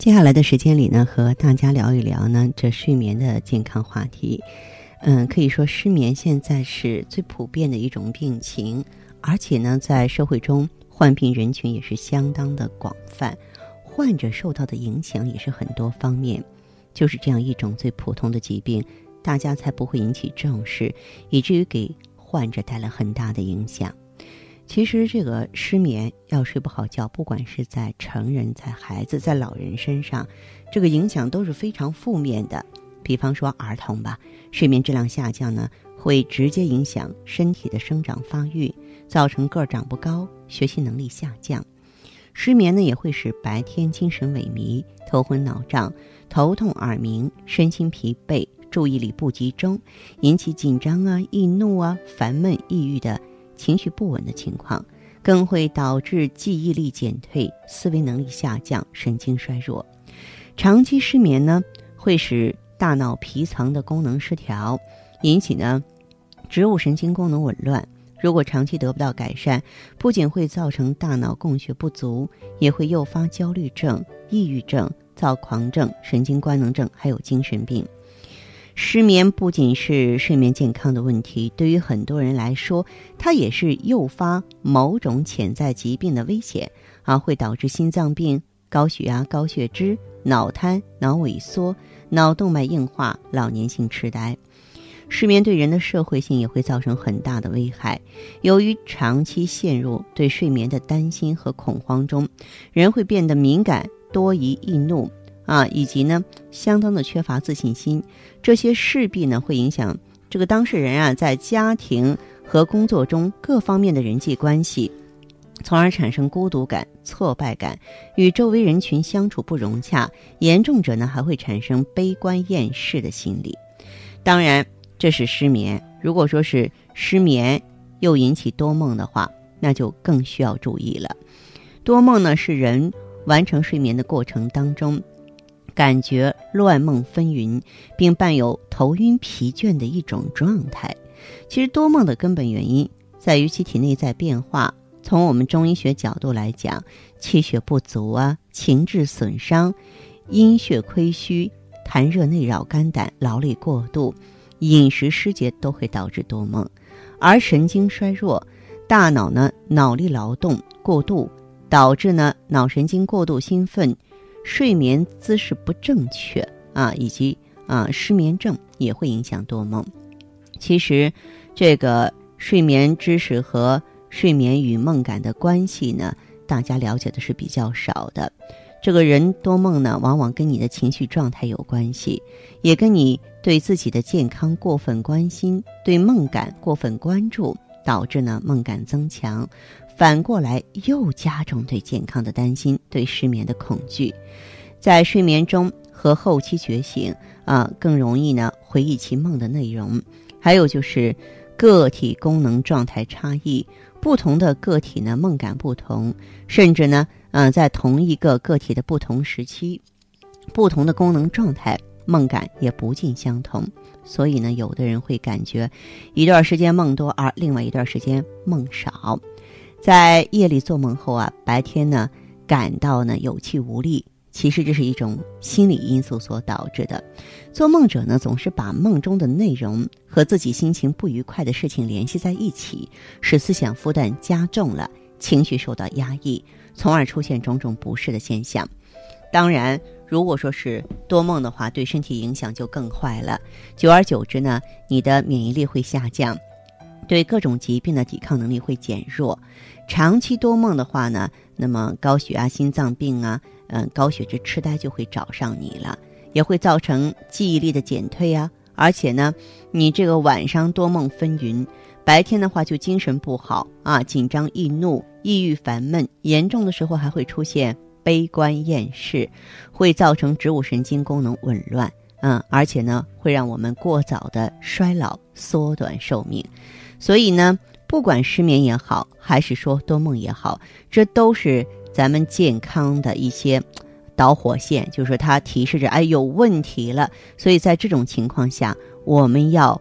接下来的时间里呢，和大家聊一聊呢这睡眠的健康话题。嗯，可以说失眠现在是最普遍的一种病情，而且呢，在社会中患病人群也是相当的广泛，患者受到的影响也是很多方面。就是这样一种最普通的疾病，大家才不会引起重视，以至于给患者带来很大的影响。其实，这个失眠要睡不好觉，不管是在成人、在孩子、在老人身上，这个影响都是非常负面的。比方说儿童吧，睡眠质量下降呢，会直接影响身体的生长发育，造成个儿长不高、学习能力下降。失眠呢，也会使白天精神萎靡、头昏脑胀、头痛耳鸣、身心疲惫、注意力不集中，引起紧张啊、易怒啊、烦闷、抑郁的。情绪不稳的情况，更会导致记忆力减退、思维能力下降、神经衰弱。长期失眠呢，会使大脑皮层的功能失调，引起呢植物神经功能紊乱。如果长期得不到改善，不仅会造成大脑供血不足，也会诱发焦虑症、抑郁症、躁狂症、神经官能症，还有精神病。失眠不仅是睡眠健康的问题，对于很多人来说，它也是诱发某种潜在疾病的危险啊，会导致心脏病、高血压、高血脂、脑瘫、脑萎缩、脑动脉硬化、老年性痴呆。失眠对人的社会性也会造成很大的危害。由于长期陷入对睡眠的担心和恐慌中，人会变得敏感、多疑、易怒。啊，以及呢，相当的缺乏自信心，这些势必呢会影响这个当事人啊在家庭和工作中各方面的人际关系，从而产生孤独感、挫败感，与周围人群相处不融洽。严重者呢还会产生悲观厌世的心理。当然，这是失眠。如果说是失眠又引起多梦的话，那就更需要注意了。多梦呢是人完成睡眠的过程当中。感觉乱梦纷纭，并伴有头晕疲倦的一种状态。其实多梦的根本原因在于其体内在变化。从我们中医学角度来讲，气血不足啊，情志损伤，阴血亏虚，痰热内扰肝胆，劳累过度，饮食失节都会导致多梦。而神经衰弱，大脑呢脑力劳动过度，导致呢脑神经过度兴奋。睡眠姿势不正确啊，以及啊失眠症也会影响多梦。其实，这个睡眠知识和睡眠与梦感的关系呢，大家了解的是比较少的。这个人多梦呢，往往跟你的情绪状态有关系，也跟你对自己的健康过分关心、对梦感过分关注，导致呢梦感增强。反过来又加重对健康的担心，对失眠的恐惧，在睡眠中和后期觉醒啊，更容易呢回忆起梦的内容。还有就是个体功能状态差异，不同的个体呢梦感不同，甚至呢嗯在同一个个体的不同时期，不同的功能状态梦感也不尽相同。所以呢，有的人会感觉一段时间梦多，而另外一段时间梦少。在夜里做梦后啊，白天呢感到呢有气无力，其实这是一种心理因素所导致的。做梦者呢总是把梦中的内容和自己心情不愉快的事情联系在一起，使思想负担加重了，情绪受到压抑，从而出现种种不适的现象。当然，如果说是多梦的话，对身体影响就更坏了。久而久之呢，你的免疫力会下降。对各种疾病的抵抗能力会减弱，长期多梦的话呢，那么高血压、心脏病啊，嗯，高血脂、痴呆就会找上你了，也会造成记忆力的减退啊。而且呢，你这个晚上多梦纷纭，白天的话就精神不好啊，紧张易怒、抑郁烦闷，严重的时候还会出现悲观厌世，会造成植物神经功能紊乱，嗯，而且呢，会让我们过早的衰老，缩短寿命。所以呢，不管失眠也好，还是说多梦也好，这都是咱们健康的一些 导火线，就是它提示着，哎，有问题了。所以在这种情况下，我们要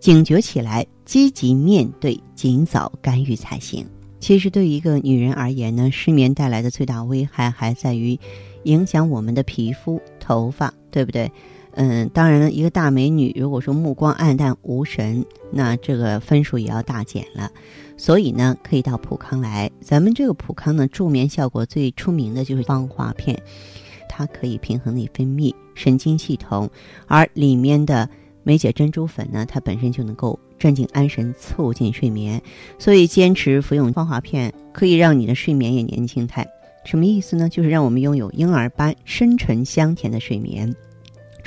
警觉起来，积极面对，尽早干预才行。其实，对于一个女人而言呢，失眠带来的最大危害还在于影响我们的皮肤、头发，对不对？嗯，当然了，一个大美女如果说目光暗淡无神，那这个分数也要大减了。所以呢，可以到普康来。咱们这个普康呢，助眠效果最出名的就是芳华片，它可以平衡内分泌、神经系统，而里面的梅姐珍珠粉呢，它本身就能够。镇静安神，促进睡眠，所以坚持服用芳华片可以让你的睡眠也年轻态。什么意思呢？就是让我们拥有婴儿般深沉香甜的睡眠。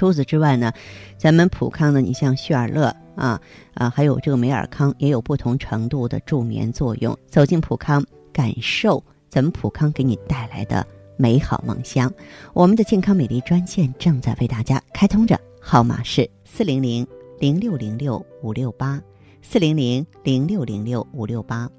除此之外呢，咱们普康呢，你像旭尔乐啊啊，还有这个美尔康，也有不同程度的助眠作用。走进普康，感受咱们普康给你带来的美好梦乡。我们的健康美丽专线正在为大家开通着，号码是四零零。零六零六五六八，四零零零六零六五六八。